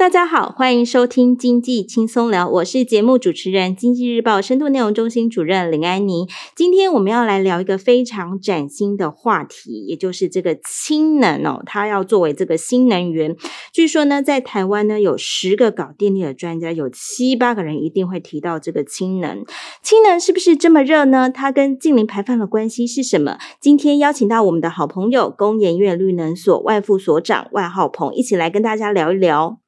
大家好，欢迎收听经济轻松聊，我是节目主持人、经济日报深度内容中心主任林安妮。今天我们要来聊一个非常崭新的话题，也就是这个氢能哦，它要作为这个新能源。据说呢，在台湾呢，有十个搞电力的专家，有七八个人一定会提到这个氢能。氢能是不是这么热呢？它跟净零排放的关系是什么？今天邀请到我们的好朋友，工研院绿能所外副所长万浩鹏，一起来跟大家聊一聊。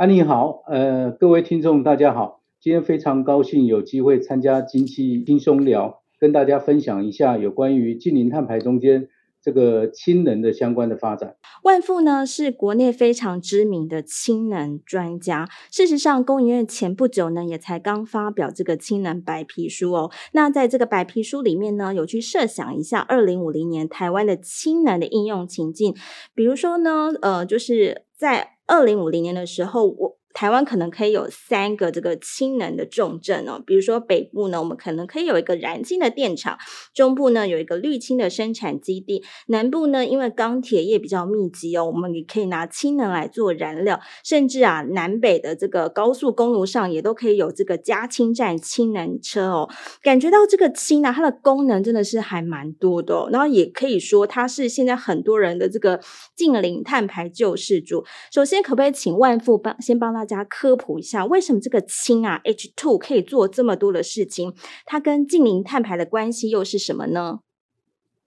安妮好，呃，各位听众大家好，今天非常高兴有机会参加经济轻松聊，跟大家分享一下有关于近零碳排中间这个氢能的相关的发展。万富呢是国内非常知名的氢能专家，事实上工研院前不久呢也才刚发表这个氢能白皮书哦。那在这个白皮书里面呢，有去设想一下二零五零年台湾的氢能的应用情境，比如说呢，呃，就是在二零五零年的时候，我。台湾可能可以有三个这个氢能的重镇哦，比如说北部呢，我们可能可以有一个燃氢的电厂；中部呢，有一个绿氢的生产基地；南部呢，因为钢铁业比较密集哦，我们也可以拿氢能来做燃料。甚至啊，南北的这个高速公路上也都可以有这个加氢站氢能车哦。感觉到这个氢啊，它的功能真的是还蛮多的哦，然后也可以说它是现在很多人的这个近零碳排救世主。首先，可不可以请万富帮先帮他大家科普一下，为什么这个氢啊 H2 可以做这么多的事情？它跟近零碳排的关系又是什么呢？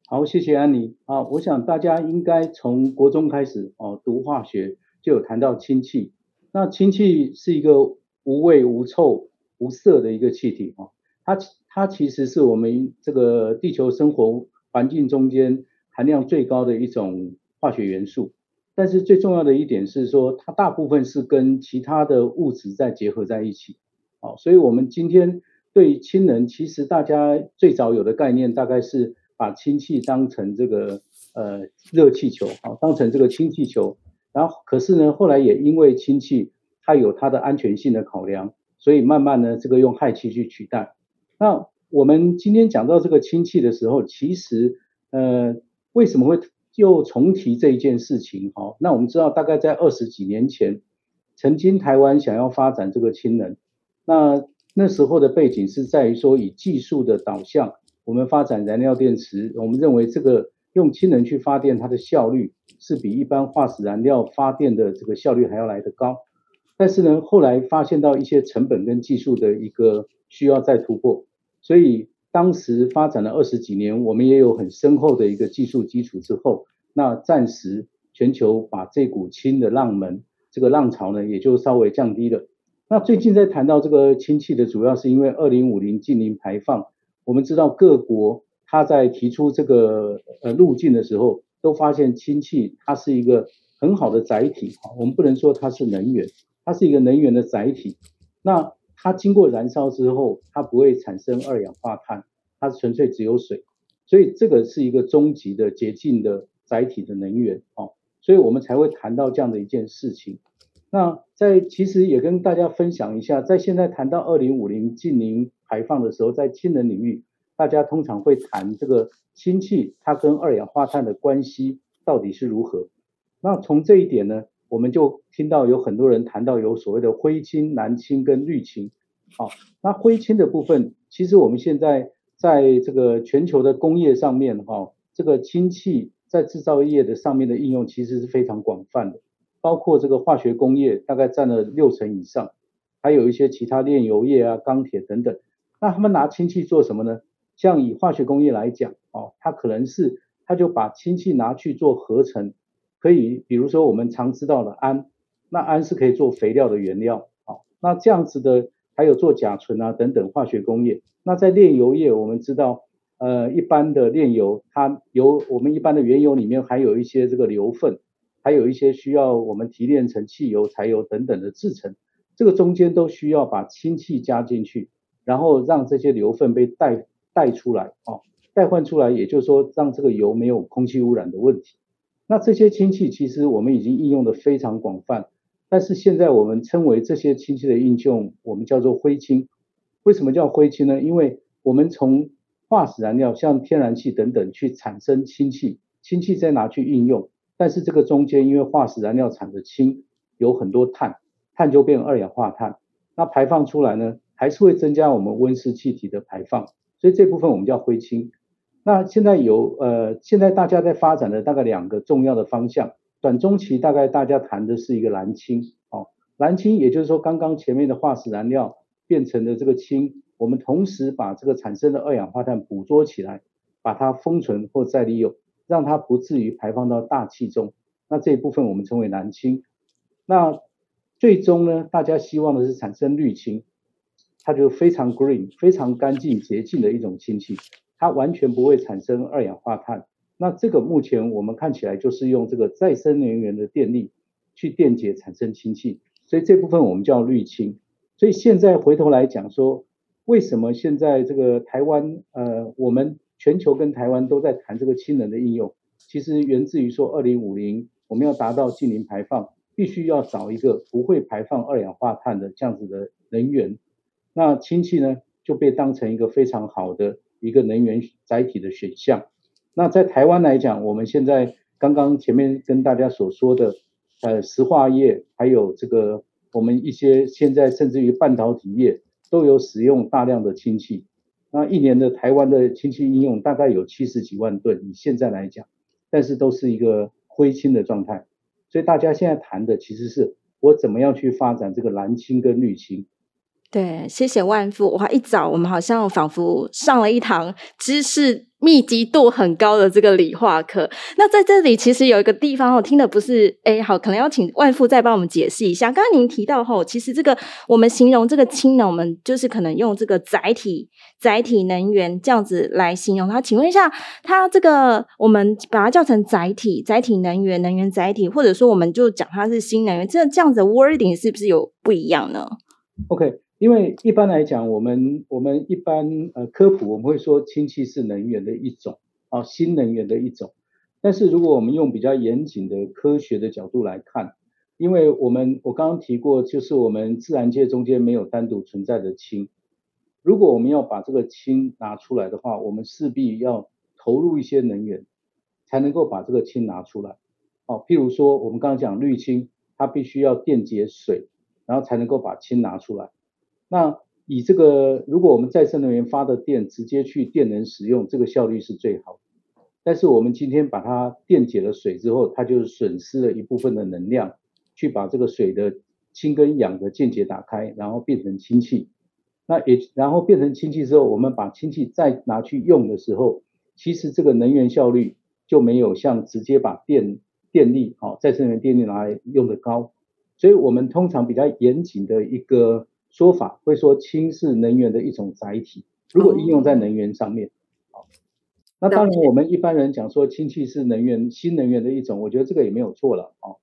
好，谢谢安妮啊。我想大家应该从国中开始哦，读化学就有谈到氢气。那氢气是一个无味、无臭、无色的一个气体哦。它它其实是我们这个地球生活环境中间含量最高的一种化学元素。但是最重要的一点是说，它大部分是跟其他的物质在结合在一起，好，所以我们今天对氢能，其实大家最早有的概念大概是把氢气当成这个呃热气球，好，当成这个氢气球，然后可是呢，后来也因为氢气它有它的安全性的考量，所以慢慢呢，这个用氦气去取代。那我们今天讲到这个氢气的时候，其实呃为什么会？就重提这一件事情，哈，那我们知道，大概在二十几年前，曾经台湾想要发展这个氢能，那那时候的背景是在于说，以技术的导向，我们发展燃料电池，我们认为这个用氢能去发电，它的效率是比一般化石燃料发电的这个效率还要来得高。但是呢，后来发现到一些成本跟技术的一个需要再突破，所以。当时发展了二十几年，我们也有很深厚的一个技术基础之后，那暂时全球把这股氢的浪门，这个浪潮呢，也就稍微降低了。那最近在谈到这个氢气的，主要是因为二零五零净零排放，我们知道各国它在提出这个呃路径的时候，都发现氢气它是一个很好的载体，我们不能说它是能源，它是一个能源的载体。那它经过燃烧之后，它不会产生二氧化碳，它纯粹只有水，所以这个是一个终极的洁净的载体的能源哦，所以我们才会谈到这样的一件事情。那在其实也跟大家分享一下，在现在谈到二零五零净零排放的时候，在氢能领域，大家通常会谈这个氢气它跟二氧化碳的关系到底是如何。那从这一点呢，我们就听到有很多人谈到有所谓的灰氢、蓝氢跟绿氢。好，那灰氢的部分，其实我们现在在这个全球的工业上面，哈，这个氢气在制造业的上面的应用其实是非常广泛的，包括这个化学工业大概占了六成以上，还有一些其他炼油业啊、钢铁等等。那他们拿氢气做什么呢？像以化学工业来讲，哦，它可能是它就把氢气拿去做合成。可以，比如说我们常知道的氨，那氨是可以做肥料的原料，好，那这样子的还有做甲醇啊等等化学工业。那在炼油业，我们知道，呃，一般的炼油，它油我们一般的原油里面还有一些这个硫分，还有一些需要我们提炼成汽油、柴油等等的制成，这个中间都需要把氢气加进去，然后让这些硫分被带带出来，哦，代换出来，也就是说让这个油没有空气污染的问题。那这些氢气其实我们已经应用的非常广泛，但是现在我们称为这些氢气的应用，我们叫做灰氢。为什么叫灰氢呢？因为我们从化石燃料像天然气等等去产生氢气，氢气再拿去应用，但是这个中间因为化石燃料产的氢有很多碳，碳就变二氧化碳，那排放出来呢，还是会增加我们温室气体的排放，所以这部分我们叫灰氢。那现在有呃，现在大家在发展的大概两个重要的方向，短中期大概大家谈的是一个蓝氢，哦，蓝氢也就是说刚刚前面的化石燃料变成的这个氢，我们同时把这个产生的二氧化碳捕捉起来，把它封存或再利用，让它不至于排放到大气中。那这一部分我们称为蓝氢。那最终呢，大家希望的是产生绿氢，它就非常 green、非常干净洁净的一种氢气，它完全不会产生二氧化碳。那这个目前我们看起来就是用这个再生能源的电力去电解产生氢气，所以这部分我们叫绿氢。所以现在回头来讲说，为什么现在这个台湾呃，我们全球跟台湾都在谈这个氢能的应用，其实源自于说二零五零我们要达到净零排放。必须要找一个不会排放二氧化碳的这样子的能源，那氢气呢就被当成一个非常好的一个能源载体的选项。那在台湾来讲，我们现在刚刚前面跟大家所说的，呃，石化业还有这个我们一些现在甚至于半导体业都有使用大量的氢气。那一年的台湾的氢气应用大概有七十几万吨，以现在来讲，但是都是一个灰氢的状态。所以大家现在谈的其实是我怎么样去发展这个蓝氢跟绿氢。对，谢谢万富。哇，一早我们好像仿佛上了一堂知识密集度很高的这个理化课。那在这里其实有一个地方我听的不是哎，好，可能要请万富再帮我们解释一下。刚刚您提到后，其实这个我们形容这个氢呢，我们就是可能用这个载体、载体能源这样子来形容它。请问一下，它这个我们把它叫成载体、载体能源、能源载体，或者说我们就讲它是新能源，这这样子的 wording 是不是有不一样呢？OK。因为一般来讲，我们我们一般呃科普我们会说氢气是能源的一种啊，新能源的一种。但是如果我们用比较严谨的科学的角度来看，因为我们我刚刚提过，就是我们自然界中间没有单独存在的氢。如果我们要把这个氢拿出来的话，我们势必要投入一些能源，才能够把这个氢拿出来。哦，譬如说我们刚刚讲绿氢，它必须要电解水，然后才能够把氢拿出来。那以这个，如果我们再生能源发的电直接去电能使用，这个效率是最好的。但是我们今天把它电解了水之后，它就损失了一部分的能量，去把这个水的氢跟氧的键结打开，然后变成氢气。那也然后变成氢气之后，我们把氢气再拿去用的时候，其实这个能源效率就没有像直接把电电力好再生能源电力拿来用的高。所以我们通常比较严谨的一个。说法会说氢是能源的一种载体，如果应用在能源上面，好，那当然我们一般人讲说氢气是能源新能源的一种，我觉得这个也没有错了哦。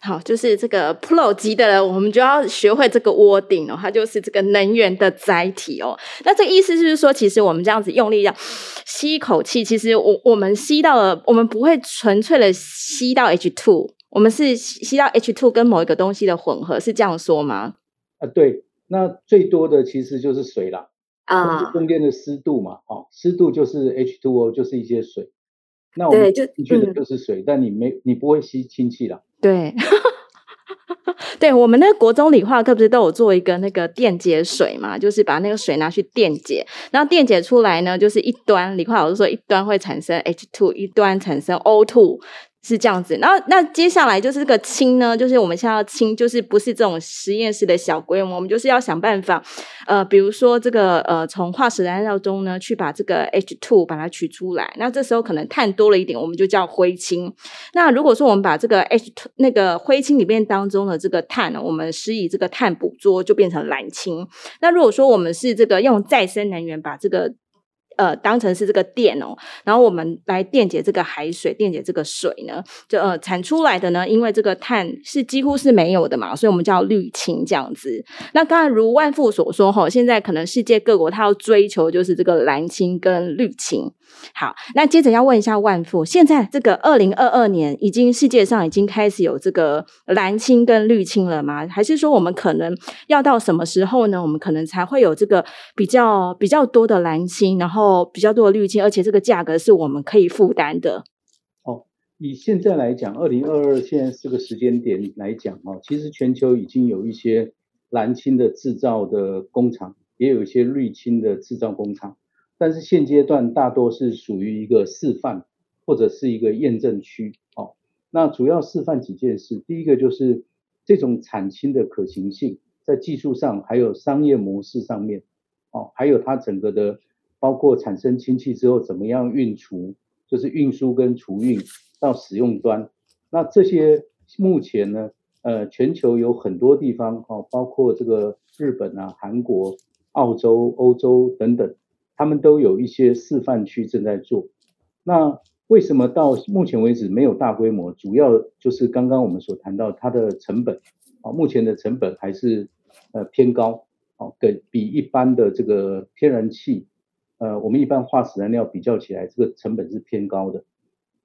好，就是这个 Pro 级的人，我们就要学会这个 wording 哦，它就是这个能源的载体哦。那这个意思就是说，其实我们这样子用力这样吸一口气，其实我我们吸到了，我们不会纯粹的吸到 H two，我们是吸到 H two 跟某一个东西的混合，是这样说吗？啊，对。那最多的其实就是水啦，啊，中间的湿度嘛，哦，湿度就是 H2O，就是一些水。那我们就觉得就是水，嗯、但你没你不会吸氢气啦。对，对我们那个国中理化课不是都有做一个那个电解水嘛，就是把那个水拿去电解，然后电解出来呢，就是一端理化老师说一端会产生 H two，一端产生 O2。是这样子，然后那接下来就是这个氢呢，就是我们现在要氢，就是不是这种实验室的小规模，我们就是要想办法，呃，比如说这个呃，从化石燃料中呢，去把这个 H2 把它取出来，那这时候可能碳多了一点，我们就叫灰氢。那如果说我们把这个 H2 那个灰氢里面当中的这个碳呢，我们施以这个碳捕捉，就变成蓝氢。那如果说我们是这个用再生能源把这个呃，当成是这个电哦，然后我们来电解这个海水，电解这个水呢，就呃产出来的呢，因为这个碳是几乎是没有的嘛，所以我们叫绿氢这样子。那刚才如万富所说哈，现在可能世界各国它要追求就是这个蓝氢跟绿氢。好，那接着要问一下万富，现在这个二零二二年，已经世界上已经开始有这个蓝氢跟绿氢了吗？还是说我们可能要到什么时候呢？我们可能才会有这个比较比较多的蓝氢，然后比较多的绿氢，而且这个价格是我们可以负担的。哦，以现在来讲，二零二二现在这个时间点来讲哦，其实全球已经有一些蓝氢的制造的工厂，也有一些绿氢的制造工厂，但是现阶段大多是属于一个示范或者是一个验证区。哦，那主要示范几件事，第一个就是这种产氢的可行性，在技术上还有商业模式上面，哦，还有它整个的包括产生氢气之后怎么样运储，就是运输跟储运。到使用端，那这些目前呢，呃，全球有很多地方哦，包括这个日本啊、韩国、澳洲、欧洲等等，他们都有一些示范区正在做。那为什么到目前为止没有大规模？主要就是刚刚我们所谈到它的成本啊，目前的成本还是呃偏高哦，跟比一般的这个天然气，呃，我们一般化石燃料比较起来，这个成本是偏高的。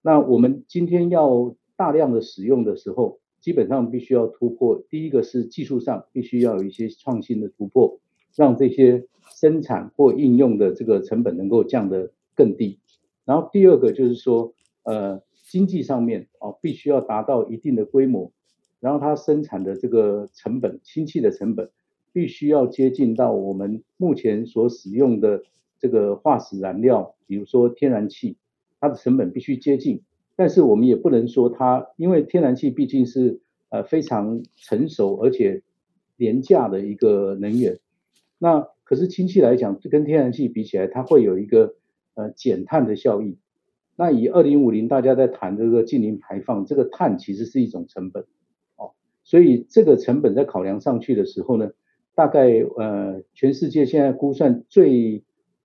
那我们今天要大量的使用的时候，基本上必须要突破。第一个是技术上必须要有一些创新的突破，让这些生产或应用的这个成本能够降得更低。然后第二个就是说，呃，经济上面啊，必须要达到一定的规模，然后它生产的这个成本，氢气的成本，必须要接近到我们目前所使用的这个化石燃料，比如说天然气。它的成本必须接近，但是我们也不能说它，因为天然气毕竟是呃非常成熟而且廉价的一个能源。那可是氢气来讲，跟天然气比起来，它会有一个呃减碳的效益。那以二零五零大家在谈这个净零排放，这个碳其实是一种成本哦，所以这个成本在考量上去的时候呢，大概呃全世界现在估算最。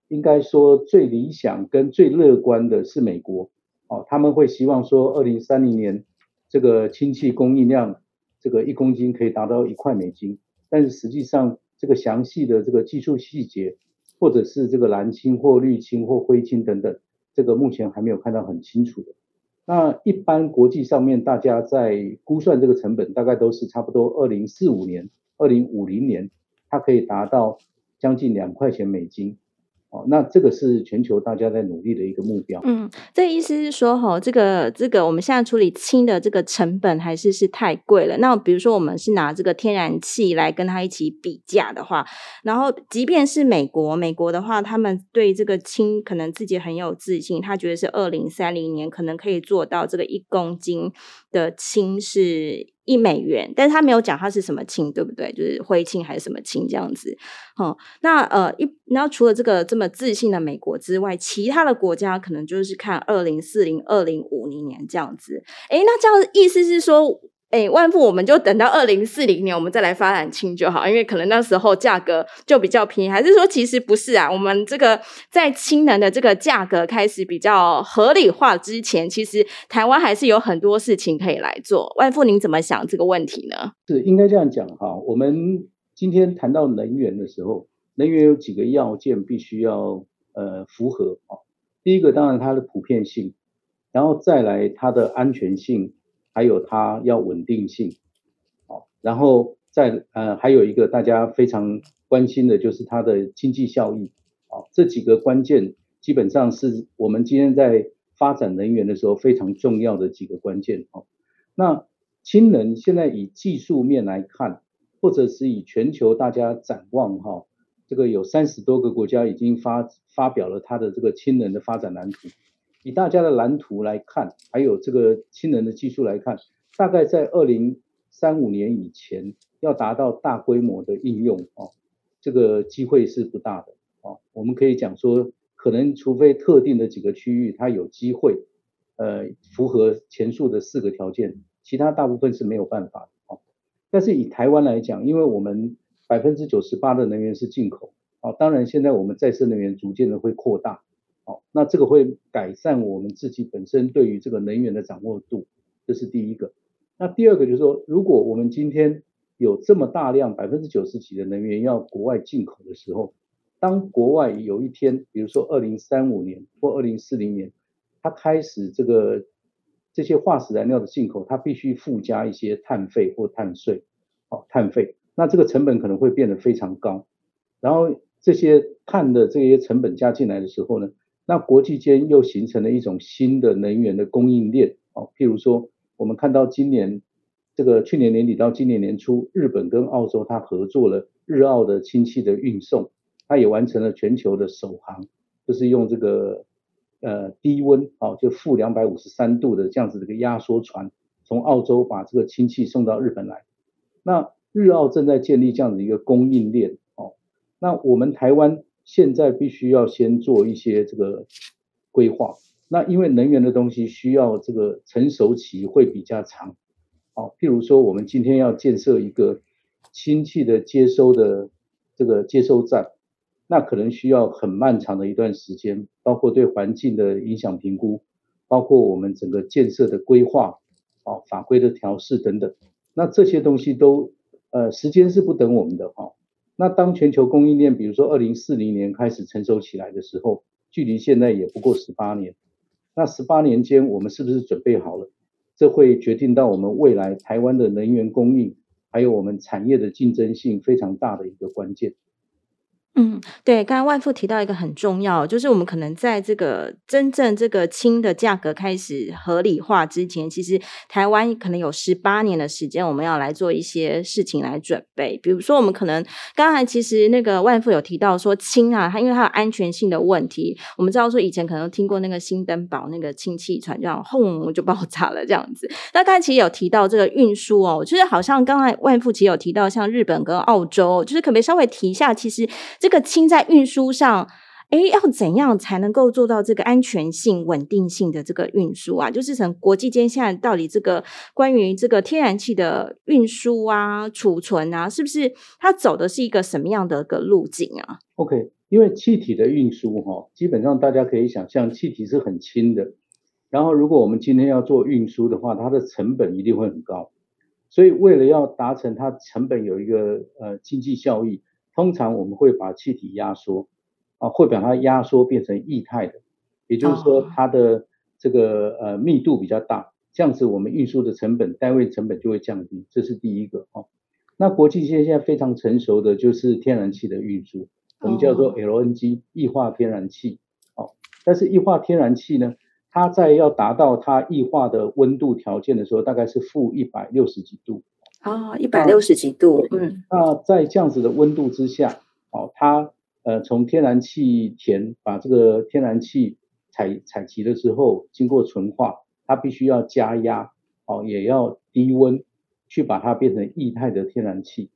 应该说最理想跟最乐观的是美国，哦，他们会希望说二零三零年这个氢气供应量这个一公斤可以达到一块美金，但是实际上这个详细的这个技术细节，或者是这个蓝氢或绿氢或灰氢等等，这个目前还没有看到很清楚的。那一般国际上面大家在估算这个成本，大概都是差不多二零四五年、二零五零年，它可以达到将近两块钱美金。哦那这个是全球大家在努力的一个目标。嗯，这意思是说，哈，这个这个我们现在处理氢的这个成本还是是太贵了。那比如说，我们是拿这个天然气来跟它一起比价的话，然后即便是美国，美国的话，他们对这个氢可能自己很有自信，他觉得是二零三零年可能可以做到这个一公斤的氢是。一美元，但是他没有讲他是什么氢，对不对？就是灰氢还是什么氢这样子。好，那呃一，那除了这个这么自信的美国之外，其他的国家可能就是看二零四零、二零五零年这样子。诶，那这样意思是说。哎，万富，我们就等到二零四零年，我们再来发展氢就好，因为可能那时候价格就比较便宜。还是说，其实不是啊？我们这个在氢能的这个价格开始比较合理化之前，其实台湾还是有很多事情可以来做。万富，您怎么想这个问题呢？是应该这样讲哈。我们今天谈到能源的时候，能源有几个要件必须要呃符合啊。第一个当然它的普遍性，然后再来它的安全性。还有它要稳定性，好，然后再呃还有一个大家非常关心的就是它的经济效益，好，这几个关键基本上是我们今天在发展能源的时候非常重要的几个关键，好，那氢能现在以技术面来看，或者是以全球大家展望哈，这个有三十多个国家已经发发表了它的这个氢能的发展蓝图。以大家的蓝图来看，还有这个氢能的技术来看，大概在二零三五年以前要达到大规模的应用哦，这个机会是不大的哦。我们可以讲说，可能除非特定的几个区域它有机会，呃，符合前述的四个条件，其他大部分是没有办法的哦。但是以台湾来讲，因为我们百分之九十八的能源是进口哦，当然现在我们再生能源逐渐的会扩大。好，那这个会改善我们自己本身对于这个能源的掌握度，这是第一个。那第二个就是说，如果我们今天有这么大量百分之九十几的能源要国外进口的时候，当国外有一天，比如说二零三五年或二零四零年，它开始这个这些化石燃料的进口，它必须附加一些碳费或碳税，好，碳费，那这个成本可能会变得非常高。然后这些碳的这些成本加进来的时候呢，那国际间又形成了一种新的能源的供应链，哦，譬如说，我们看到今年这个去年年底到今年年初，日本跟澳洲它合作了日澳的氢气的运送，它也完成了全球的首航，就是用这个呃低温哦，就负两百五十三度的这样子的一个压缩船，从澳洲把这个氢气送到日本来。那日澳正在建立这样的一个供应链哦，那我们台湾现在必须要先做一些这个规划。那因为能源的东西需要这个成熟期会比较长，哦，譬如说我们今天要建设一个氢气的接收的这个接收站，那可能需要很漫长的一段时间，包括对环境的影响评估，包括我们整个建设的规划，哦，法规的调试等等，那这些东西都呃时间是不等我们的哈，那当全球供应链比如说二零四零年开始成熟起来的时候，距离现在也不过十八年。那十八年间，我们是不是准备好了？这会决定到我们未来台湾的能源供应，还有我们产业的竞争性非常大的一个关键。嗯，对，刚刚万富提到一个很重要，就是我们可能在这个真正这个氢的价格开始合理化之前，其实台湾可能有十八年的时间，我们要来做一些事情来准备。比如说，我们可能刚才其实那个万富有提到说氢啊，它因为它有安全性的问题，我们知道说以前可能听过那个新登堡那个氢气船这样轰就爆炸了这样子。那刚才其实有提到这个运输哦，就是好像刚才万富其实有提到像日本跟澳洲，就是可不可以稍微提一下，其实。这个氢在运输上，哎，要怎样才能够做到这个安全性、稳定性的这个运输啊？就是从国际间现在到底这个关于这个天然气的运输啊、储存啊，是不是它走的是一个什么样的一个路径啊？OK，因为气体的运输哈，基本上大家可以想象，气体是很轻的。然后，如果我们今天要做运输的话，它的成本一定会很高。所以，为了要达成它成本有一个呃经济效益。通常我们会把气体压缩，啊，会把它压缩变成液态的，也就是说它的这个呃密度比较大，这样子我们运输的成本单位成本就会降低，这是第一个哦。那国际现在非常成熟的就是天然气的运输，我们叫做 LNG 液化天然气，哦，但是液化天然气呢，它在要达到它液化的温度条件的时候，大概是负一百六十几度。啊，一百六十几度，嗯，那在这样子的温度之下，哦，它呃从天然气田把这个天然气采采集了之后，经过纯化，它必须要加压，哦，也要低温去把它变成液态的天然气，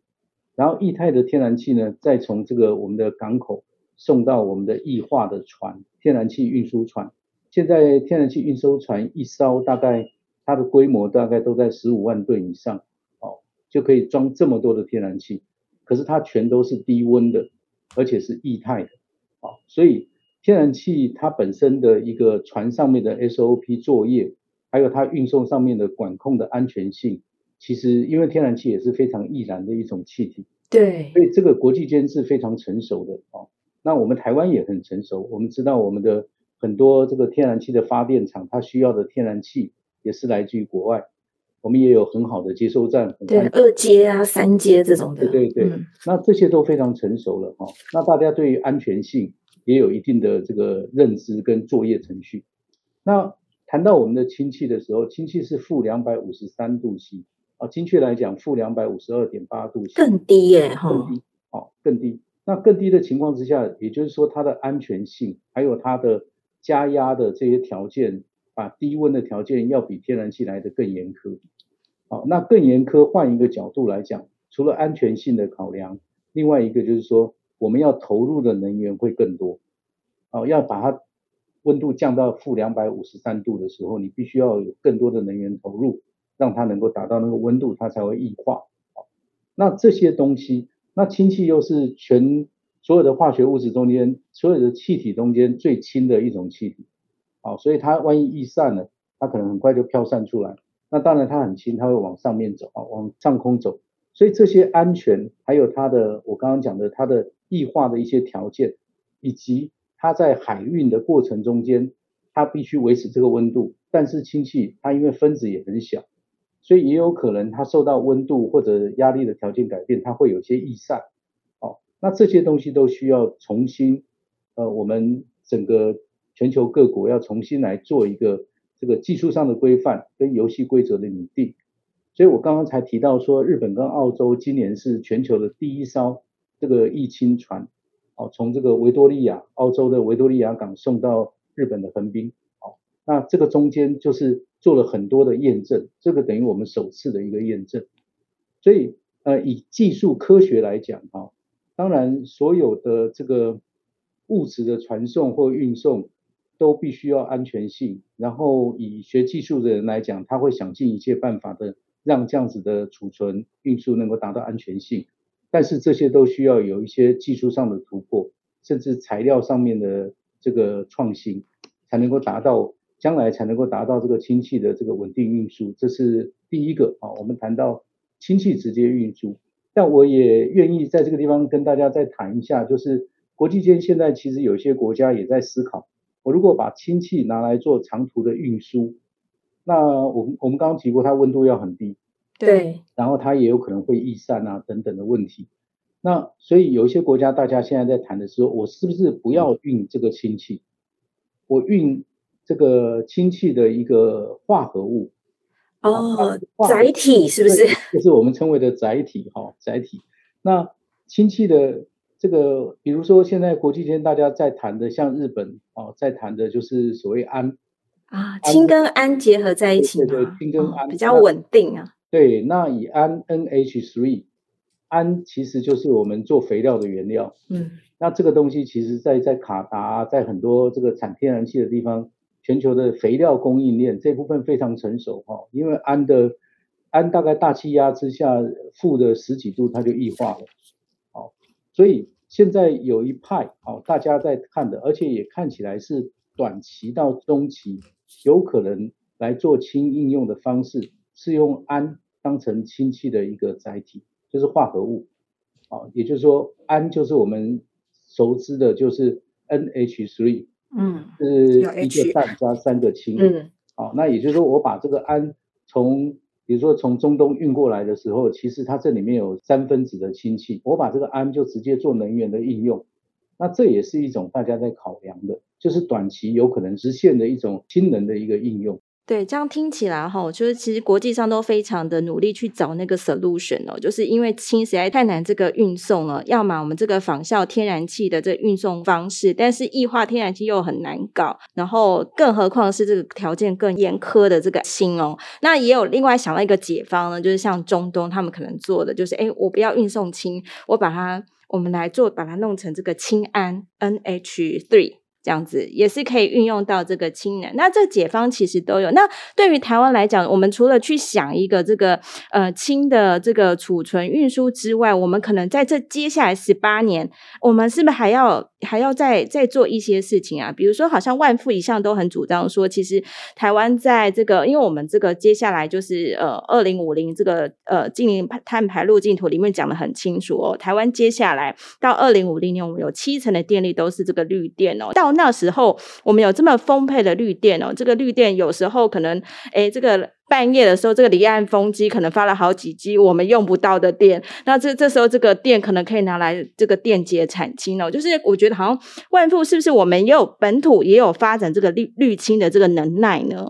然后液态的天然气呢，再从这个我们的港口送到我们的液化的船，天然气运输船。现在天然气运输船一艘大概它的规模大概都在十五万吨以上。就可以装这么多的天然气，可是它全都是低温的，而且是液态的，啊，所以天然气它本身的一个船上面的 SOP 作业，还有它运送上面的管控的安全性，其实因为天然气也是非常易燃的一种气体，对，所以这个国际间是非常成熟的，啊，那我们台湾也很成熟，我们知道我们的很多这个天然气的发电厂，它需要的天然气也是来自于国外。我们也有很好的接收站，对，二阶啊、三阶这种的，对对对，嗯、那这些都非常成熟了哈。那大家对于安全性也有一定的这个认知跟作业程序。那谈到我们的氢气的时候，氢气是负两百五十三度 C 啊，精确来讲负两百五十二点八度 C，更低耶哈，更低，哦，更低。那更低的情况之下，也就是说它的安全性还有它的加压的这些条件。把低温的条件要比天然气来得更严苛，好，那更严苛。换一个角度来讲，除了安全性的考量，另外一个就是说，我们要投入的能源会更多，哦，要把它温度降到负两百五十三度的时候，你必须要有更多的能源投入，让它能够达到那个温度，它才会液化。好，那这些东西，那氢气又是全所有的化学物质中间，所有的气体中间最轻的一种气体。好，所以它万一逸散了，它可能很快就飘散出来。那当然它很轻，它会往上面走啊，往上空走。所以这些安全，还有它的我刚刚讲的它的异化的一些条件，以及它在海运的过程中间，它必须维持这个温度。但是氢气它因为分子也很小，所以也有可能它受到温度或者压力的条件改变，它会有些逸散。好，那这些东西都需要重新呃，我们整个。全球各国要重新来做一个这个技术上的规范跟游戏规则的拟定。所以我刚刚才提到说，日本跟澳洲今年是全球的第一艘这个疫情船，哦，从这个维多利亚，澳洲的维多利亚港送到日本的横滨，哦，那这个中间就是做了很多的验证，这个等于我们首次的一个验证。所以，呃，以技术科学来讲，哈，当然所有的这个物质的传送或运送都必须要安全性，然后以学技术的人来讲，他会想尽一切办法的。让这样子的储存运输能够达到安全性，但是这些都需要有一些技术上的突破，甚至材料上面的这个创新，才能够达到将来才能够达到这个氢气的这个稳定运输。这是第一个啊，我们谈到氢气直接运输，但我也愿意在这个地方跟大家再谈一下，就是国际间现在其实有些国家也在思考，我如果把氢气拿来做长途的运输。那我们我们刚刚提过，它温度要很低，对，然后它也有可能会易散啊等等的问题。那所以有一些国家，大家现在在谈的时候，我是不是不要运这个氢气？我运这个氢气的一个化合物哦，载体是不是？就是我们称为的载体哈，载体。那氢气的这个，比如说现在国际间大家在谈的，像日本哦，在谈的就是所谓氨。啊，氢跟氨结合在一起，对对，氢跟氨、哦、比较稳定啊。对，那以氨 NH3，氨其实就是我们做肥料的原料。嗯，那这个东西其实在在卡达，在很多这个产天然气的地方，全球的肥料供应链这部分非常成熟哈。因为氨的氨大概大气压之下负的十几度它就液化了。好，所以现在有一派哦，大家在看的，而且也看起来是短期到中期。有可能来做氢应用的方式是用氨当成氢气的一个载体，就是化合物，哦，也就是说氨就是我们熟知的，就是 NH3，嗯，是一个氮加三个氢，嗯，好，那也就是说我把这个氨从，比如说从中东运过来的时候，其实它这里面有三分子的氢气，我把这个氨就直接做能源的应用，那这也是一种大家在考量的。就是短期有可能实现的一种氢能的一个应用。对，这样听起来哈，就是其实国际上都非常的努力去找那个 solution 哦，就是因为氢实在太难这个运送了，要么我们这个仿效天然气的这运送方式，但是液化天然气又很难搞，然后更何况是这个条件更严苛的这个氢哦。那也有另外想到一个解方呢，就是像中东他们可能做的，就是哎，我不要运送氢，我把它我们来做，把它弄成这个氢氨 NH3。这样子也是可以运用到这个氢能，那这解方其实都有。那对于台湾来讲，我们除了去想一个这个呃氢的这个储存运输之外，我们可能在这接下来十八年，我们是不是还要还要再再做一些事情啊？比如说，好像万富一向都很主张说，其实台湾在这个，因为我们这个接下来就是呃二零五零这个呃净零碳排路径图里面讲得很清楚哦，台湾接下来到二零五零年，我们有七成的电力都是这个绿电哦，到那时候我们有这么丰沛的绿电哦，这个绿电有时候可能，诶，这个半夜的时候，这个离岸风机可能发了好几机我们用不到的电，那这这时候这个电可能可以拿来这个电解产氢哦，就是我觉得好像万富是不是我们也有本土也有发展这个绿绿氢的这个能耐呢？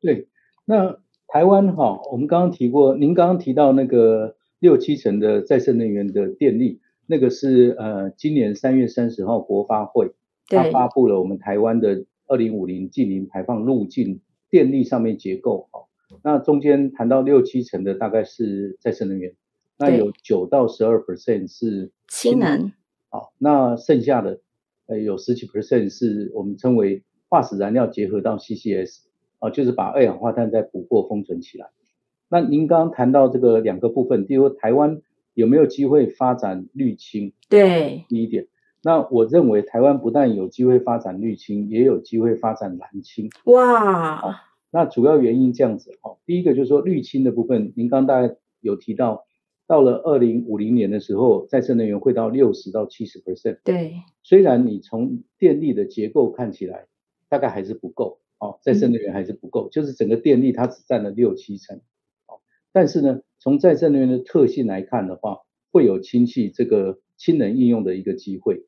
对，那台湾哈，我们刚刚提过，您刚刚提到那个六七成的再生能源的电力，那个是呃今年三月三十号国发会。他发布了我们台湾的二零五零近零排放路径电力上面结构，那中间谈到六七成的大概是再生能源，那有九到十二 percent 是氢能，好，那剩下的呃有十几 percent 是我们称为化石燃料结合到 CCS，啊，就是把二氧化碳再捕获封存起来。那您刚刚谈到这个两个部分，第一个台湾有没有机会发展绿氢？对，第一点。那我认为台湾不但有机会发展绿氢，也有机会发展蓝氢。哇！那主要原因这样子哦，第一个就是说绿氢的部分，您刚大概有提到，到了二零五零年的时候，再生能源会到六十到七十 percent。对。虽然你从电力的结构看起来，大概还是不够，哦，再生能源还是不够，嗯、就是整个电力它只占了六七成。哦但是呢，从再生能源的特性来看的话，会有氢气这个氢能应用的一个机会。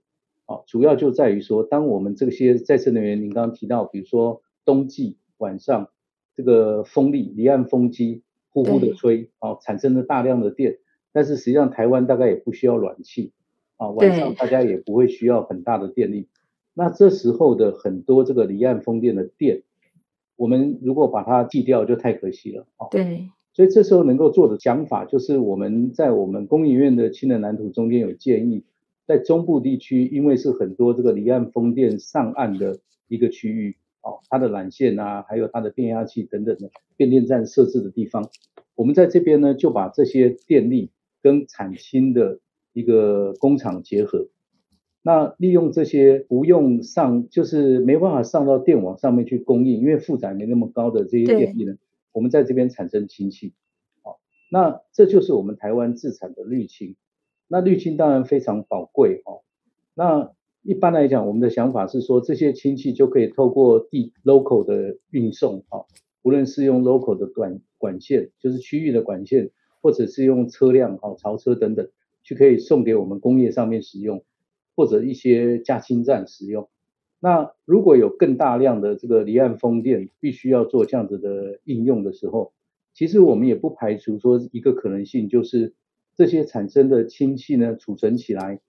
好，主要就在于说，当我们这些再生能源，您刚刚提到，比如说冬季晚上这个风力离岸风机呼呼的吹，哦，产生了大量的电。但是实际上台湾大概也不需要暖气，啊，晚上大家也不会需要很大的电力。那这时候的很多这个离岸风电的电，我们如果把它计掉，就太可惜了，啊。对。所以这时候能够做的想法，就是我们在我们工研院的氢能蓝图中间有建议，在中部地区，因为是很多这个离岸风电上岸的一个区域，哦，它的缆线啊，还有它的变压器等等的变电站设置的地方，我们在这边呢就把这些电力跟产氢的一个工厂结合，那利用这些不用上，就是没办法上到电网上面去供应，因为负载没那么高的这些电力呢。我们在这边产生氢气，好，那这就是我们台湾自产的绿氢。那绿氢当然非常宝贵哦。那一般来讲，我们的想法是说，这些氢气就可以透过地 local 的运送，哈，无论是用 local 的管管线，就是区域的管线，或者是用车辆，哈，槽车等等，去可以送给我们工业上面使用，或者一些加氢站使用。那如果有更大量的这个离岸风电必须要做这样子的应用的时候，其实我们也不排除说一个可能性，就是这些产生的氢气呢储存起来，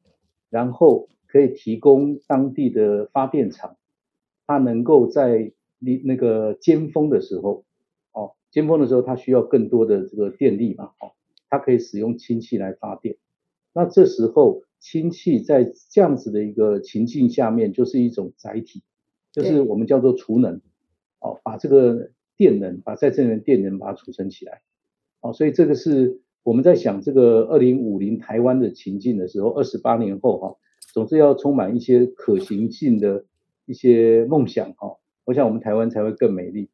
然后可以提供当地的发电厂，它能够在你那个尖峰的时候，哦，尖峰的时候它需要更多的这个电力嘛，哦，它可以使用氢气来发电，那这时候。氢气在这样子的一个情境下面，就是一种载体，就是我们叫做储能，哦，把这个电能，把再生能电能把它储存起来，哦，所以这个是我们在想这个二零五零台湾的情境的时候，二十八年后哈，总是要充满一些可行性的一些梦想哈，我想我们台湾才会更美丽。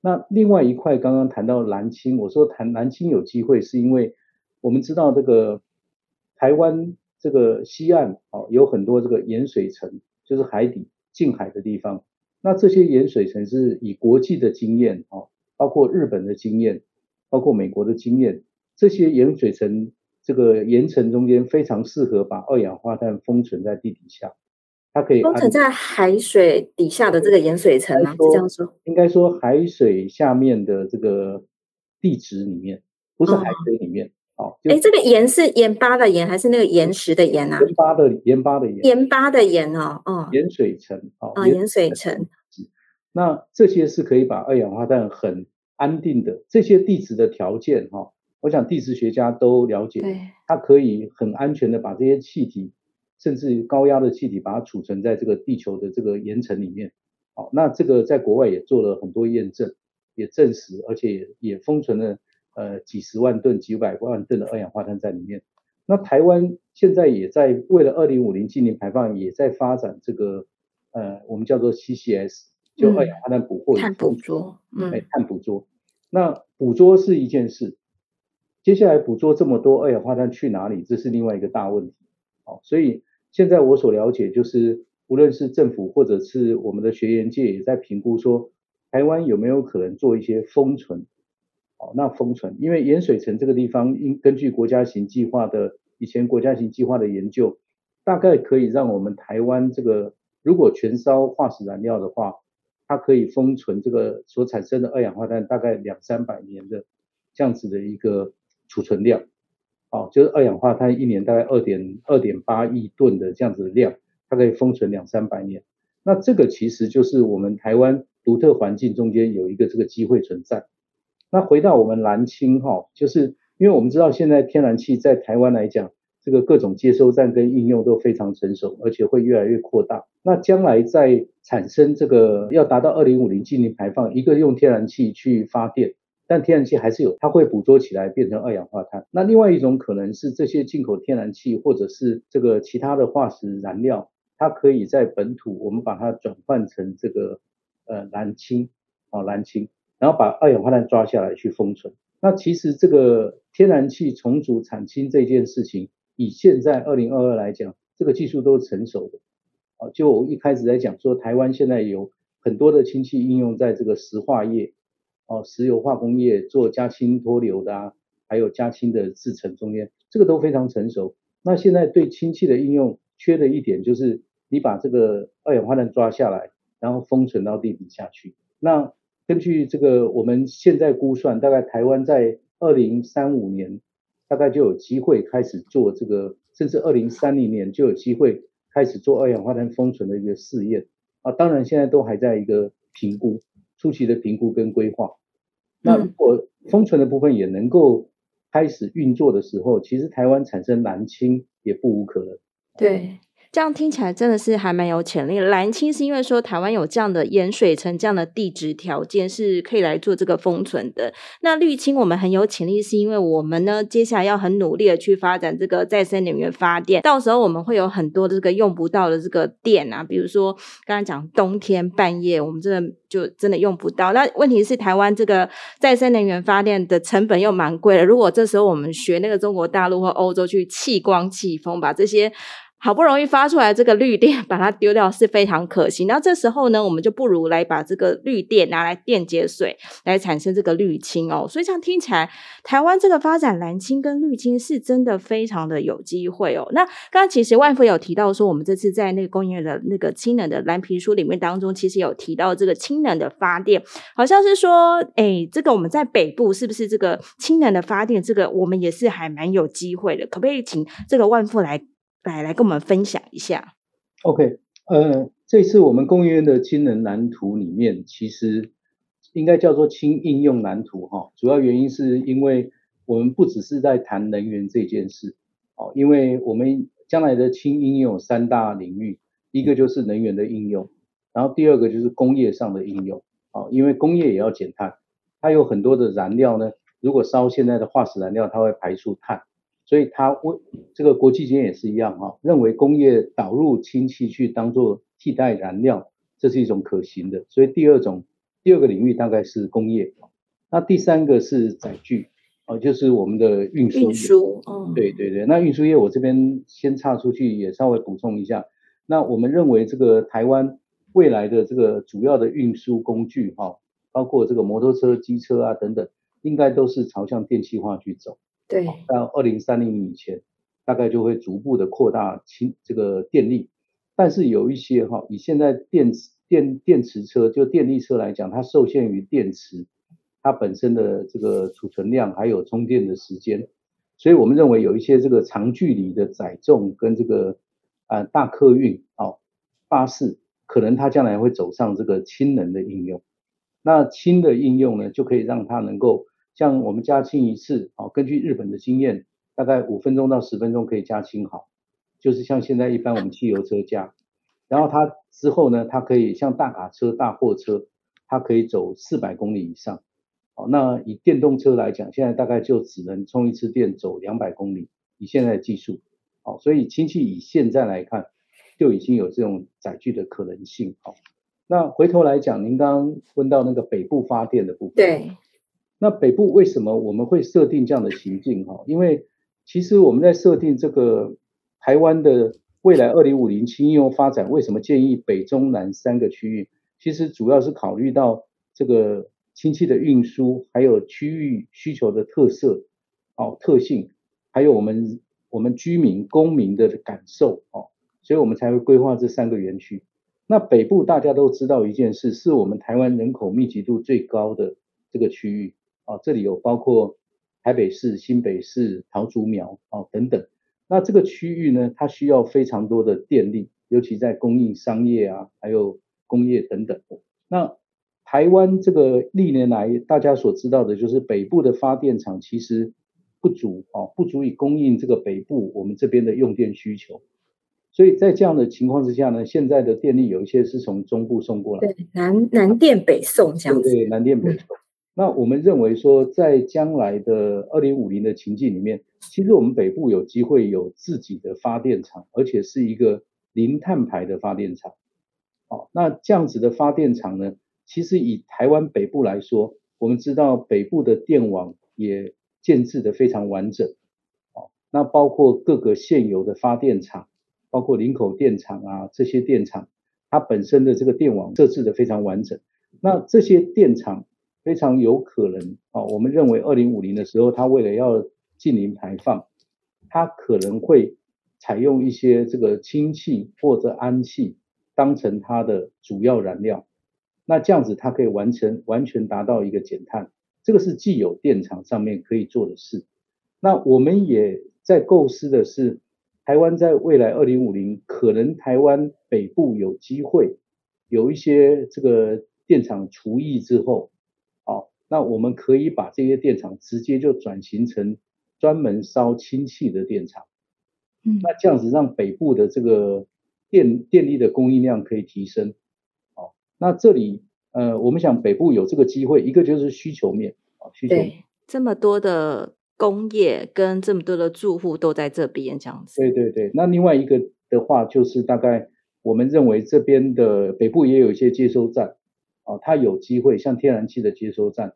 那另外一块刚刚谈到蓝青，我说谈蓝青有机会，是因为我们知道这个台湾。这个西岸啊，有很多这个盐水层，就是海底近海的地方。那这些盐水层是以国际的经验啊，包括日本的经验，包括美国的经验，这些盐水层这个盐层中间非常适合把二氧化碳封存在地底下，它可以封存在海水底下的这个盐水层吗？是这样说？应该说海水下面的这个地质里面，不是海水里面。哦哎，这个盐是盐巴的盐还是那个岩石的盐啊？盐巴的盐巴的盐。盐巴的盐哦，哦。盐水层哦，盐水层。那这些是可以把二氧化碳很安定的这些地质的条件哈，我想地质学家都了解，它可以很安全的把这些气体，甚至高压的气体，把它储存在这个地球的这个岩层里面。好，那这个在国外也做了很多验证，也证实，而且也封存了。呃，几十万吨、几百万吨的二氧化碳在里面。那台湾现在也在为了二零五零净零排放，也在发展这个呃，我们叫做 CCS，就二氧化碳捕获、碳捕捉，嗯，哎，碳捕捉。那捕捉是一件事，接下来捕捉这么多二氧化碳去哪里？这是另外一个大问题。好，所以现在我所了解就是，无论是政府或者是我们的学研界也在评估说，台湾有没有可能做一些封存。好那封存，因为盐水城这个地方，应根据国家型计划的以前国家型计划的研究，大概可以让我们台湾这个如果全烧化石燃料的话，它可以封存这个所产生的二氧化碳大概两三百年的这样子的一个储存量，哦，就是二氧化碳一年大概二点二点八亿吨的这样子的量，它可以封存两三百年。那这个其实就是我们台湾独特环境中间有一个这个机会存在。那回到我们蓝氢哈，就是因为我们知道现在天然气在台湾来讲，这个各种接收站跟应用都非常成熟，而且会越来越扩大。那将来在产生这个要达到二零五零净零排放，一个用天然气去发电，但天然气还是有，它会捕捉起来变成二氧化碳。那另外一种可能是这些进口天然气或者是这个其他的化石燃料，它可以在本土我们把它转换成这个呃蓝氢啊蓝氢。然后把二氧化碳抓下来去封存。那其实这个天然气重组产氢这件事情，以现在二零二二来讲，这个技术都是成熟的。啊，就我一开始在讲说，台湾现在有很多的氢气应用在这个石化业，哦，石油化工业做加氢脱硫的啊，还有加氢的制程中间，这个都非常成熟。那现在对氢气的应用缺的一点就是，你把这个二氧化碳抓下来，然后封存到地底下去。那根据这个我们现在估算，大概台湾在二零三五年大概就有机会开始做这个，甚至二零三零年就有机会开始做二氧化碳封存的一个试验啊。当然现在都还在一个评估初期的评估跟规划。那如果封存的部分也能够开始运作的时候，其实台湾产生蓝氢也不无可能。对。这样听起来真的是还蛮有潜力。蓝氢是因为说台湾有这样的盐水层这样的地质条件，是可以来做这个封存的。那绿氢我们很有潜力，是因为我们呢接下来要很努力的去发展这个再生能源发电。到时候我们会有很多的这个用不到的这个电啊，比如说刚才讲冬天半夜，我们真的就真的用不到。那问题是台湾这个再生能源发电的成本又蛮贵的。如果这时候我们学那个中国大陆或欧洲去弃光弃风，把这些。好不容易发出来这个绿电，把它丢掉是非常可惜。那这时候呢，我们就不如来把这个绿电拿来电解水，来产生这个绿氢哦。所以这样听起来，台湾这个发展蓝氢跟绿氢是真的非常的有机会哦。那刚刚其实万福有提到说，我们这次在那个工研院的那个氢能的蓝皮书里面当中，其实有提到这个氢能的发电，好像是说，哎，这个我们在北部是不是这个氢能的发电，这个我们也是还蛮有机会的？可不可以请这个万福来？来来跟我们分享一下。OK，呃，这次我们工研院的氢能蓝图里面，其实应该叫做氢应用蓝图哈。主要原因是因为我们不只是在谈能源这件事，哦，因为我们将来的氢应用有三大领域，一个就是能源的应用，然后第二个就是工业上的应用，哦，因为工业也要减碳，它有很多的燃料呢，如果烧现在的化石燃料，它会排出碳。所以他为这个国际间也是一样哈，认为工业导入氢气去当做替代燃料，这是一种可行的。所以第二种第二个领域大概是工业，那第三个是载具啊，就是我们的运输。运输，嗯，对对对。那运输业我这边先岔出去也稍微补充一下，那我们认为这个台湾未来的这个主要的运输工具哈，包括这个摩托车、机车啊等等，应该都是朝向电气化去走。对，到二零三零年以前，大概就会逐步的扩大氢这个电力，但是有一些哈，以现在电池电电池车就电力车来讲，它受限于电池它本身的这个储存量，还有充电的时间，所以我们认为有一些这个长距离的载重跟这个啊、呃、大客运哦巴士，可能它将来会走上这个氢能的应用，那氢的应用呢，就可以让它能够。像我们加氢一次，啊，根据日本的经验，大概五分钟到十分钟可以加氢好，就是像现在一般我们汽油车加，然后它之后呢，它可以像大卡车、大货车，它可以走四百公里以上，好，那以电动车来讲，现在大概就只能充一次电走两百公里，以现在的技术，好，所以氢气以现在来看，就已经有这种载具的可能性，好，那回头来讲，您刚刚问到那个北部发电的部分，对。那北部为什么我们会设定这样的情境哈？因为其实我们在设定这个台湾的未来二零五零氢应用发展，为什么建议北中南三个区域？其实主要是考虑到这个氢气的运输，还有区域需求的特色、哦特性，还有我们我们居民公民的感受哦，所以我们才会规划这三个园区。那北部大家都知道一件事，是我们台湾人口密集度最高的这个区域。啊，这里有包括台北市、新北市、桃竹苗啊等等。那这个区域呢，它需要非常多的电力，尤其在供应商业啊，还有工业等等。那台湾这个历年来大家所知道的，就是北部的发电厂其实不足啊，不足以供应这个北部我们这边的用电需求。所以在这样的情况之下呢，现在的电力有一些是从中部送过来，对，南南电北送这样子，对，对，南电北送。那我们认为说，在将来的二零五零的情境里面，其实我们北部有机会有自己的发电厂，而且是一个零碳排的发电厂。好，那这样子的发电厂呢，其实以台湾北部来说，我们知道北部的电网也建置得非常完整。好，那包括各个现有的发电厂，包括林口电厂啊这些电厂，它本身的这个电网设置得非常完整。那这些电厂。非常有可能啊，我们认为二零五零的时候，它为了要净零排放，它可能会采用一些这个氢气或者氨气当成它的主要燃料。那这样子它可以完成完全达到一个减碳，这个是既有电厂上面可以做的事。那我们也在构思的是，台湾在未来二零五零，可能台湾北部有机会有一些这个电厂除役之后，那我们可以把这些电厂直接就转型成专门烧氢气的电厂。嗯，那这样子让北部的这个电电力的供应量可以提升。好，那这里呃，我们想北部有这个机会，一个就是需求面啊，需求面。这么多的。工业跟这么多的住户都在这边这样子。对对对，那另外一个的话，就是大概我们认为这边的北部也有一些接收站，啊，它有机会像天然气的接收站，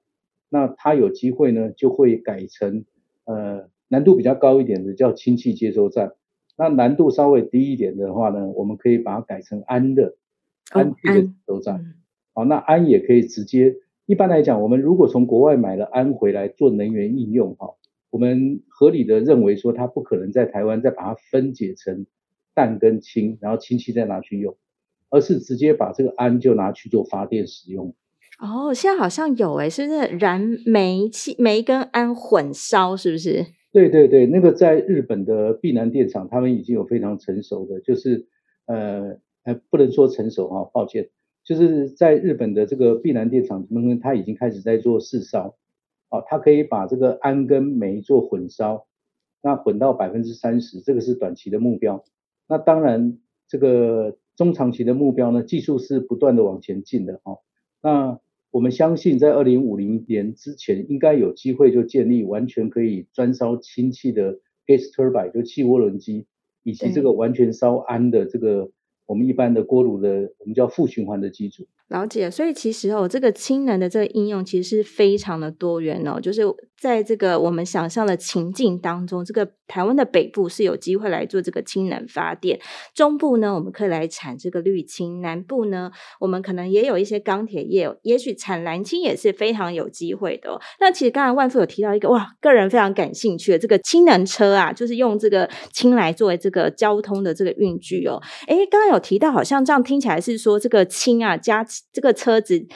那它有机会呢，就会改成呃难度比较高一点的叫氢气接收站，那难度稍微低一点的话呢，我们可以把它改成氨的氨气的接收站，好，那氨也可以直接，一般来讲，我们如果从国外买了氨回来做能源应用，哈。我们合理的认为说，它不可能在台湾再把它分解成氮跟氢，然后氢气再拿去用，而是直接把这个氨就拿去做发电使用。哦，现在好像有诶，是不是燃煤气煤跟氨混烧？是不是？对对对，那个在日本的碧南电厂，他们已经有非常成熟的，就是呃呃，不能说成熟哈、哦，抱歉，就是在日本的这个碧南电厂，他们他已经开始在做试烧。好，它可以把这个氨跟煤做混烧，那混到百分之三十，这个是短期的目标。那当然，这个中长期的目标呢，技术是不断的往前进的哈。那我们相信，在二零五零年之前，应该有机会就建立完全可以专烧氢气的 gas turbine，就气涡轮机，以及这个完全烧氨的这个我们一般的锅炉的，我们叫负循环的机组。了解，所以其实哦，这个氢能的这个应用其实是非常的多元哦，就是在这个我们想象的情境当中，这个台湾的北部是有机会来做这个氢能发电，中部呢，我们可以来产这个绿氢，南部呢，我们可能也有一些钢铁业，也许产蓝氢也是非常有机会的哦。那其实刚才万富有提到一个哇，个人非常感兴趣的这个氢能车啊，就是用这个氢来作为这个交通的这个运具哦。诶，刚刚有提到，好像这样听起来是说这个氢啊加。这个车子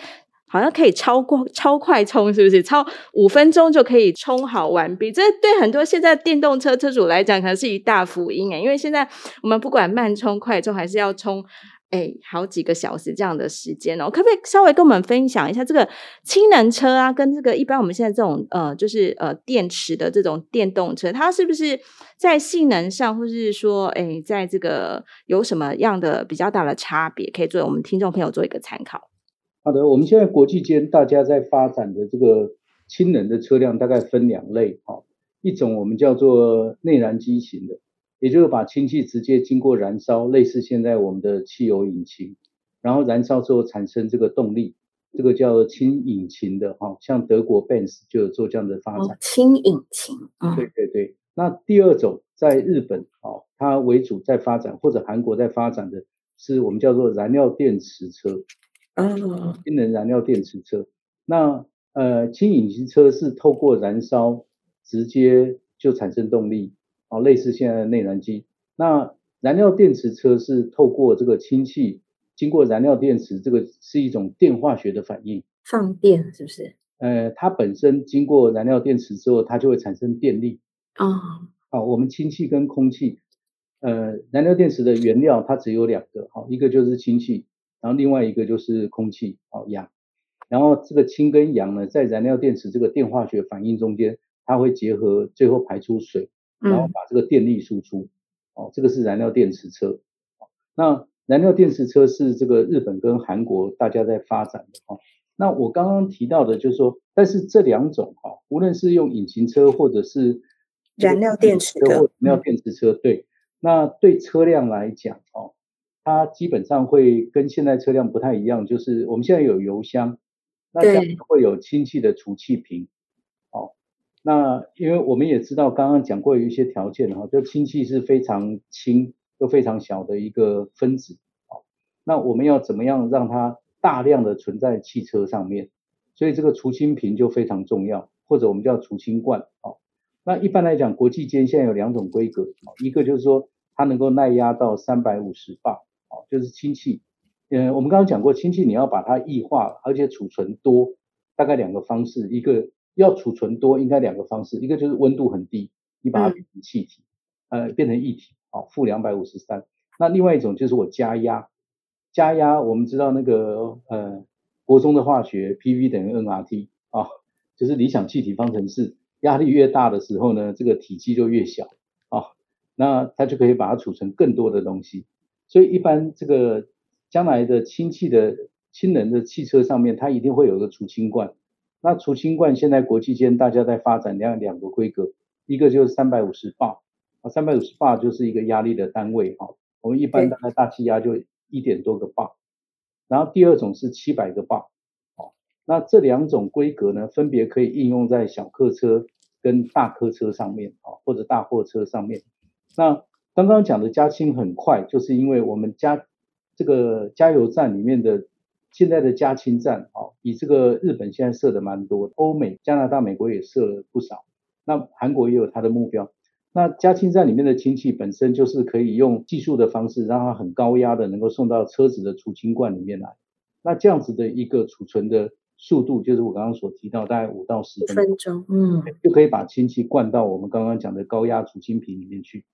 好像可以超过超快充，是不是？超五分钟就可以充好完毕。这对很多现在电动车车主来讲，可能是一大福音诶，因为现在我们不管慢充、快充，还是要充诶好几个小时这样的时间哦。可不可以稍微跟我们分享一下这个氢能车啊，跟这个一般我们现在这种呃，就是呃电池的这种电动车，它是不是在性能上，或是说诶，在这个有什么样的比较大的差别，可以作为我们听众朋友做一个参考？好的，我们现在国际间大家在发展的这个氢能的车辆大概分两类，哈，一种我们叫做内燃机型的，也就是把氢气直接经过燃烧，类似现在我们的汽油引擎，然后燃烧之后产生这个动力，这个叫氢引擎的，哈，像德国 Benz 就有做这样的发展。哦，氢引擎，嗯，对对对。那第二种在日本，啊，它为主在发展，或者韩国在发展的是我们叫做燃料电池车。嗯，氢能燃料电池车，那呃氢引擎车是透过燃烧直接就产生动力，啊，类似现在的内燃机。那燃料电池车是透过这个氢气经过燃料电池，这个是一种电化学的反应，放电是不是？呃，它本身经过燃料电池之后，它就会产生电力。啊、哦，好，我们氢气跟空气，呃，燃料电池的原料它只有两个，好，一个就是氢气。然后另外一个就是空气，哦，氧，然后这个氢跟氧呢，在燃料电池这个电化学反应中间，它会结合，最后排出水，然后把这个电力输出，嗯、哦，这个是燃料电池车。那燃料电池车是这个日本跟韩国大家在发展的哈、哦。那我刚刚提到的就是说，但是这两种哈、哦，无论是用引擎车或者是燃料电池车，燃料电池车，对，那对车辆来讲，哦。它基本上会跟现在车辆不太一样，就是我们现在有油箱，那这样会有氢气的储气瓶。那因为我们也知道，刚刚讲过有一些条件哈，就氢气是非常轻又非常小的一个分子。哦，那我们要怎么样让它大量的存在汽车上面？所以这个储氢瓶就非常重要，或者我们叫储氢罐。哦，那一般来讲，国际间现在有两种规格，一个就是说它能够耐压到三百五十巴。哦，就是氢气，嗯，我们刚刚讲过，氢气你要把它液化，而且储存多，大概两个方式，一个要储存多，应该两个方式，一个就是温度很低，你把它变成气体，嗯、呃，变成液体，好，负两百五十三。那另外一种就是我加压，加压，我们知道那个呃，国中的化学，PV 等于 nRT 啊，就是理想气体方程式，压力越大的时候呢，这个体积就越小啊，那它就可以把它储存更多的东西，所以一般这个。将来的氢气的氢能的汽车上面，它一定会有个储氢罐。那除氢罐现在国际间大家在发展两两个规格，一个就是三百五十巴啊，三百五十巴就是一个压力的单位哈。我们一般大概大气压就一点多个巴。然后第二种是七百个巴。哦，那这两种规格呢，分别可以应用在小客车跟大客车上面啊，或者大货车上面。那刚刚讲的加氢很快，就是因为我们加。这个加油站里面的现在的加氢站啊，比这个日本现在设的蛮多，欧美、加拿大、美国也设了不少。那韩国也有它的目标。那加氢站里面的氢气本身就是可以用技术的方式，让它很高压的能够送到车子的储氢罐里面来。那这样子的一个储存的速度，就是我刚刚所提到，大概五到十分钟，嗯，就可以把氢气灌到我们刚刚讲的高压储氢瓶里面去。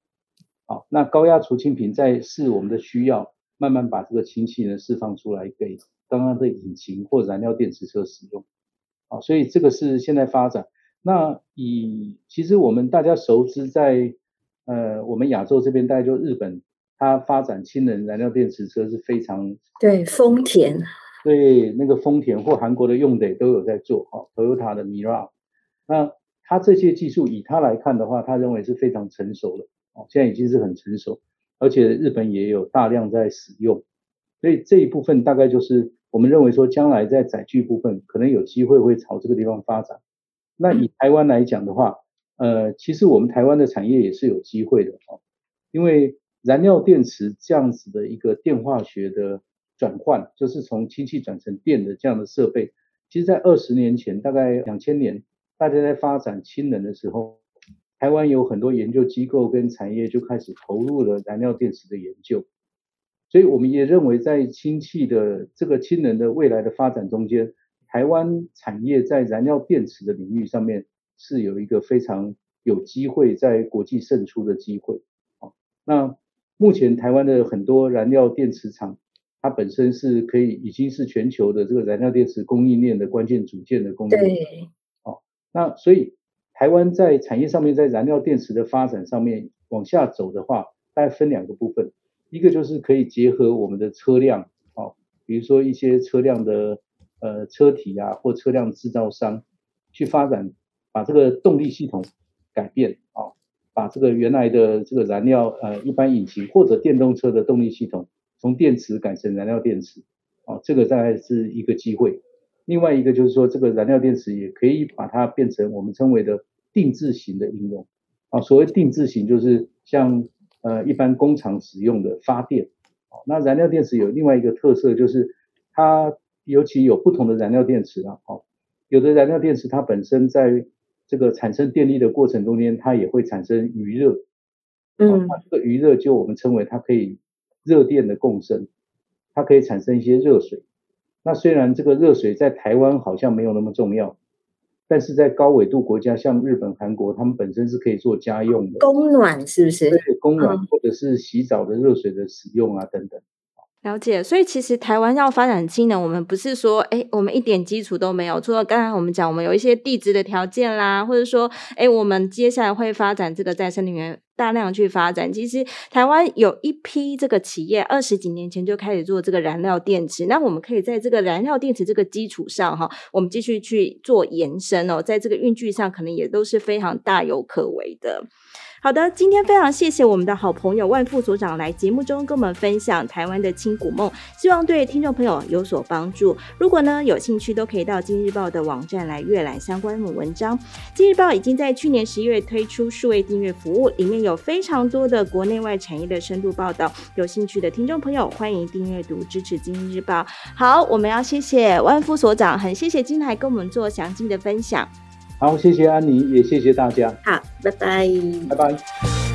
好，那高压储氢瓶在视我们的需要。慢慢把这个氢气呢释放出来给刚刚的引擎或燃料电池车使用，啊，所以这个是现在发展。那以其实我们大家熟知在呃我们亚洲这边，大概就日本，它发展氢能燃料电池车是非常对丰田，对那个丰田或韩国的 Hyundai 都有在做哈，Toyota 的 Mirai，那它这些技术以它来看的话，他认为是非常成熟的，哦，现在已经是很成熟。而且日本也有大量在使用，所以这一部分大概就是我们认为说，将来在载具部分可能有机会会朝这个地方发展。那以台湾来讲的话，呃，其实我们台湾的产业也是有机会的哦，因为燃料电池这样子的一个电化学的转换，就是从氢气转成电的这样的设备，其实在二十年前，大概两千年，大家在发展氢能的时候。台湾有很多研究机构跟产业就开始投入了燃料电池的研究，所以我们也认为在氢气的这个氢能的未来的发展中间，台湾产业在燃料电池的领域上面是有一个非常有机会在国际胜出的机会。那目前台湾的很多燃料电池厂，它本身是可以已经是全球的这个燃料电池供应链的关键组件的供应链。对。好，那所以。台湾在产业上面，在燃料电池的发展上面往下走的话，大概分两个部分，一个就是可以结合我们的车辆，哦，比如说一些车辆的呃车体啊，或车辆制造商去发展，把这个动力系统改变，哦，把这个原来的这个燃料呃一般引擎或者电动车的动力系统从电池改成燃料电池，哦，这个大概是一个机会。另外一个就是说，这个燃料电池也可以把它变成我们称为的定制型的应用啊。所谓定制型，就是像呃一般工厂使用的发电。那燃料电池有另外一个特色，就是它尤其有不同的燃料电池啊。好，有的燃料电池它本身在这个产生电力的过程中间，它也会产生余热。嗯，那这个余热就我们称为它可以热电的共生，它可以产生一些热水。那虽然这个热水在台湾好像没有那么重要，但是在高纬度国家，像日本、韩国，他们本身是可以做家用的，供暖是不是？对，供暖或者是洗澡的热水的使用啊，等等。了解，所以其实台湾要发展氢能，我们不是说，哎，我们一点基础都没有。除了刚才我们讲，我们有一些地质的条件啦，或者说，哎，我们接下来会发展这个再生能源，大量去发展。其实台湾有一批这个企业，二十几年前就开始做这个燃料电池。那我们可以在这个燃料电池这个基础上，哈，我们继续去做延伸哦，在这个运具上，可能也都是非常大有可为的。好的，今天非常谢谢我们的好朋友万副所长来节目中跟我们分享台湾的轻古梦，希望对听众朋友有所帮助。如果呢有兴趣，都可以到今日报的网站来阅览相关的文章。今日报已经在去年十一月推出数位订阅服务，里面有非常多的国内外产业的深度报道。有兴趣的听众朋友，欢迎订阅读支持今日报。好，我们要谢谢万副所长，很谢谢今天跟我们做详尽的分享。好，谢谢安妮，也谢谢大家。好，拜拜，拜拜。